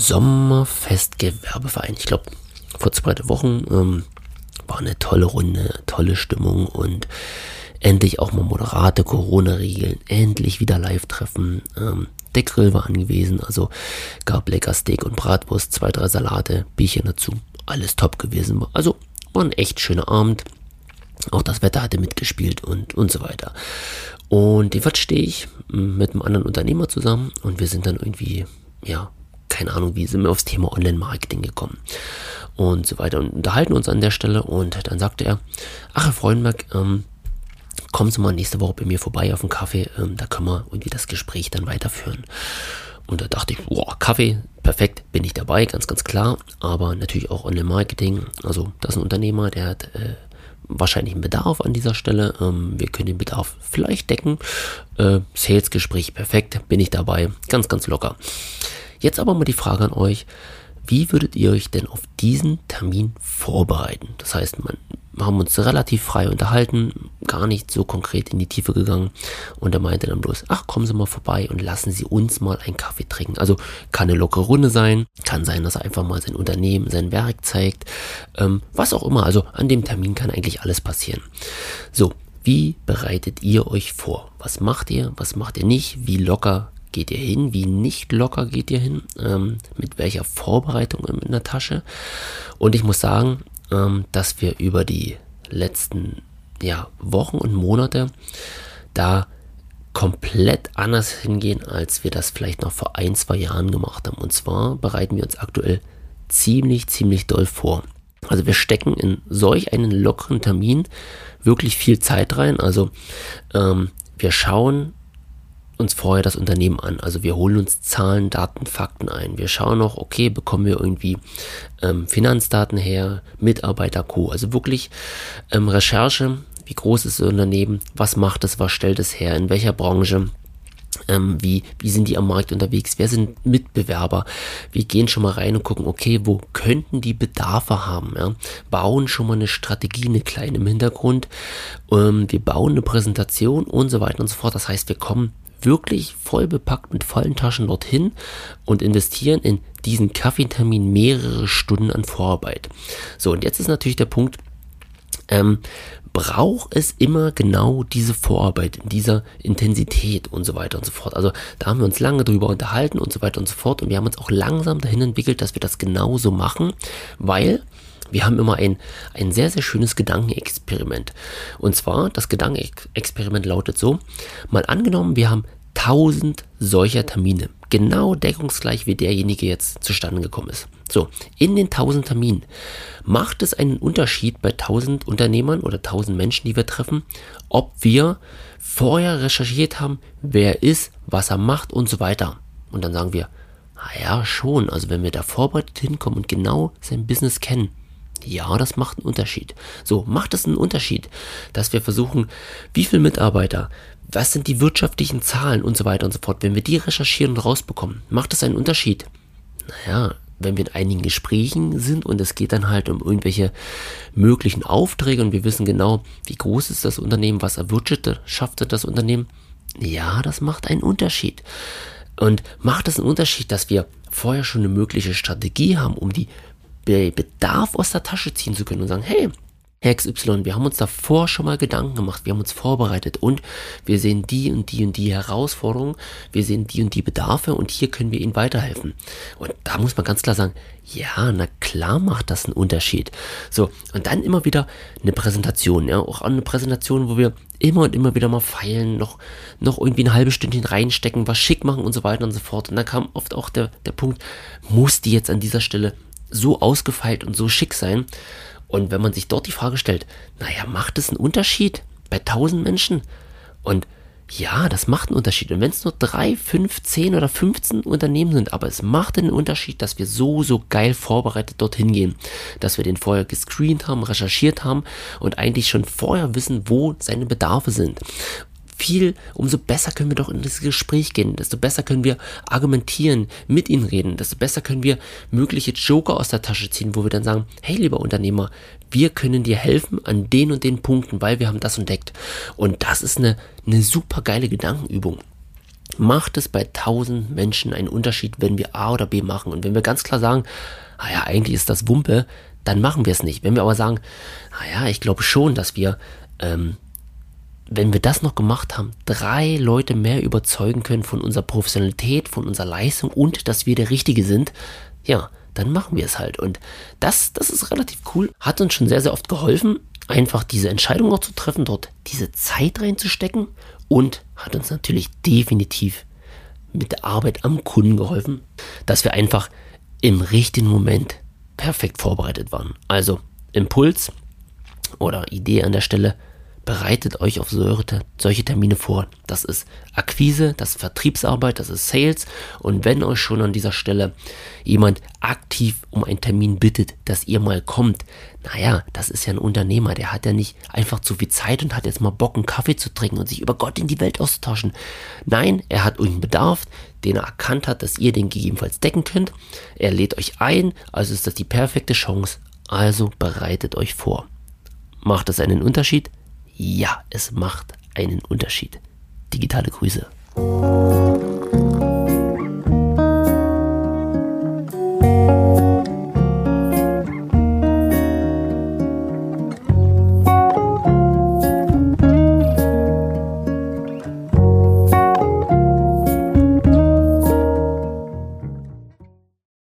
Sommerfestgewerbeverein. Ich glaube, vor zwei Wochen ähm, war eine tolle Runde, tolle Stimmung und endlich auch mal moderate Corona-Regeln, endlich wieder Live-Treffen. Ähm, der Grill war angewiesen, also gab lecker Steak und Bratwurst, zwei, drei Salate, Bierchen dazu. Alles top gewesen. Also war ein echt schöner Abend. Auch das Wetter hatte mitgespielt und, und so weiter. Und jedenfalls stehe ich mit einem anderen Unternehmer zusammen und wir sind dann irgendwie, ja, keine Ahnung, wie sind wir aufs Thema Online-Marketing gekommen und so weiter und unterhalten uns an der Stelle und dann sagte er, ach Herr Freudenberg, ähm, kommen Sie mal nächste Woche bei mir vorbei auf einen Kaffee, ähm, da können wir irgendwie das Gespräch dann weiterführen. Und da dachte ich, boah, Kaffee, perfekt, bin ich dabei, ganz, ganz klar. Aber natürlich auch Online-Marketing. Also, das ist ein Unternehmer, der hat äh, wahrscheinlich einen Bedarf an dieser Stelle. Ähm, wir können den Bedarf vielleicht decken. Äh, Sales-Gespräch, perfekt, bin ich dabei, ganz, ganz locker. Jetzt aber mal die Frage an euch. Wie würdet ihr euch denn auf diesen Termin vorbereiten? Das heißt, wir haben uns relativ frei unterhalten, gar nicht so konkret in die Tiefe gegangen und er meinte dann bloß, ach, kommen Sie mal vorbei und lassen Sie uns mal einen Kaffee trinken. Also kann eine lockere Runde sein, kann sein, dass er einfach mal sein Unternehmen, sein Werk zeigt, ähm, was auch immer. Also an dem Termin kann eigentlich alles passieren. So, wie bereitet ihr euch vor? Was macht ihr? Was macht ihr nicht? Wie locker geht ihr hin, wie nicht locker geht ihr hin, ähm, mit welcher Vorbereitung in der Tasche. Und ich muss sagen, ähm, dass wir über die letzten ja, Wochen und Monate da komplett anders hingehen, als wir das vielleicht noch vor ein, zwei Jahren gemacht haben. Und zwar bereiten wir uns aktuell ziemlich, ziemlich doll vor. Also wir stecken in solch einen lockeren Termin wirklich viel Zeit rein. Also ähm, wir schauen uns vorher das Unternehmen an. Also wir holen uns Zahlen, Daten, Fakten ein. Wir schauen noch, okay, bekommen wir irgendwie ähm, Finanzdaten her, Mitarbeiter, Co. Also wirklich ähm, Recherche, wie groß ist das Unternehmen, was macht es, was stellt es her, in welcher Branche. Ähm, wie, wie sind die am Markt unterwegs? Wer sind Mitbewerber? Wir gehen schon mal rein und gucken, okay, wo könnten die Bedarfe haben? Ja? Bauen schon mal eine Strategie, eine kleine im Hintergrund. Ähm, wir bauen eine Präsentation und so weiter und so fort. Das heißt, wir kommen wirklich voll bepackt mit vollen Taschen dorthin und investieren in diesen Kaffeetermin mehrere Stunden an Vorarbeit. So, und jetzt ist natürlich der Punkt, ähm, braucht es immer genau diese Vorarbeit in dieser Intensität und so weiter und so fort. Also da haben wir uns lange drüber unterhalten und so weiter und so fort und wir haben uns auch langsam dahin entwickelt, dass wir das genauso machen, weil wir haben immer ein, ein sehr, sehr schönes Gedankenexperiment. Und zwar, das Gedankenexperiment lautet so, mal angenommen, wir haben 1000 solcher Termine, genau deckungsgleich wie derjenige jetzt zustande gekommen ist. So, in den 1000 Terminen macht es einen Unterschied bei 1000 Unternehmern oder 1000 Menschen, die wir treffen, ob wir vorher recherchiert haben, wer ist, was er macht und so weiter. Und dann sagen wir, naja, schon, also wenn wir da vorbereitet hinkommen und genau sein Business kennen, ja, das macht einen Unterschied. So, macht es einen Unterschied, dass wir versuchen, wie viele Mitarbeiter, was sind die wirtschaftlichen Zahlen und so weiter und so fort. Wenn wir die recherchieren und rausbekommen, macht das einen Unterschied. Naja, wenn wir in einigen Gesprächen sind und es geht dann halt um irgendwelche möglichen Aufträge und wir wissen genau, wie groß ist das Unternehmen, was erwirtschaftet das Unternehmen. Ja, das macht einen Unterschied. Und macht es einen Unterschied, dass wir vorher schon eine mögliche Strategie haben, um die Bedarf aus der Tasche ziehen zu können und sagen, hey, Herr XY, wir haben uns davor schon mal Gedanken gemacht, wir haben uns vorbereitet und wir sehen die und die und die Herausforderungen, wir sehen die und die Bedarfe und hier können wir Ihnen weiterhelfen. Und da muss man ganz klar sagen, ja, na klar macht das einen Unterschied. So, und dann immer wieder eine Präsentation, ja, auch eine Präsentation, wo wir immer und immer wieder mal feilen, noch, noch irgendwie ein halbes Stündchen reinstecken, was schick machen und so weiter und so fort. Und dann kam oft auch der, der Punkt, muss die jetzt an dieser Stelle so ausgefeilt und so schick sein. Und wenn man sich dort die Frage stellt, naja, macht es einen Unterschied bei 1000 Menschen? Und ja, das macht einen Unterschied. Und wenn es nur drei, fünf, zehn oder 15 Unternehmen sind, aber es macht einen Unterschied, dass wir so, so geil vorbereitet dorthin gehen. Dass wir den vorher gescreent haben, recherchiert haben und eigentlich schon vorher wissen, wo seine Bedarfe sind viel, umso besser können wir doch in das Gespräch gehen, desto besser können wir argumentieren, mit ihnen reden, desto besser können wir mögliche Joker aus der Tasche ziehen, wo wir dann sagen, hey lieber Unternehmer, wir können dir helfen an den und den Punkten, weil wir haben das entdeckt. Und das ist eine, eine super geile Gedankenübung. macht es bei 1000 Menschen einen Unterschied, wenn wir A oder B machen. Und wenn wir ganz klar sagen, naja, eigentlich ist das Wumpe, dann machen wir es nicht. Wenn wir aber sagen, naja, ich glaube schon, dass wir, ähm, wenn wir das noch gemacht haben, drei Leute mehr überzeugen können von unserer Professionalität, von unserer Leistung und dass wir der Richtige sind, ja, dann machen wir es halt. Und das, das ist relativ cool. Hat uns schon sehr, sehr oft geholfen, einfach diese Entscheidung auch zu treffen, dort diese Zeit reinzustecken und hat uns natürlich definitiv mit der Arbeit am Kunden geholfen, dass wir einfach im richtigen Moment perfekt vorbereitet waren. Also Impuls oder Idee an der Stelle, bereitet euch auf solche Termine vor. Das ist Akquise, das ist Vertriebsarbeit, das ist Sales. Und wenn euch schon an dieser Stelle jemand aktiv um einen Termin bittet, dass ihr mal kommt, naja, das ist ja ein Unternehmer, der hat ja nicht einfach zu viel Zeit und hat jetzt mal Bock, einen Kaffee zu trinken und sich über Gott in die Welt auszutauschen. Nein, er hat irgendeinen Bedarf, den er erkannt hat, dass ihr den gegebenenfalls decken könnt. Er lädt euch ein, also ist das die perfekte Chance. Also bereitet euch vor. Macht das einen Unterschied? Ja, es macht einen Unterschied. Digitale Grüße.